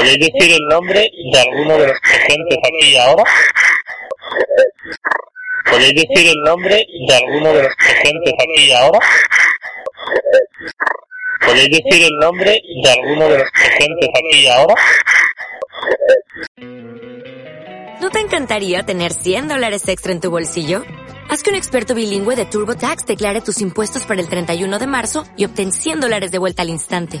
¿Podéis decir el nombre de alguno de los presentes aquí ahora? ¿Podéis decir el nombre de alguno de los presentes aquí ahora? ¿Podéis decir el nombre de alguno de los presentes aquí ahora? ¿No te encantaría tener 100 dólares extra en tu bolsillo? Haz que un experto bilingüe de TurboTax declare tus impuestos para el 31 de marzo y obtén 100 dólares de vuelta al instante.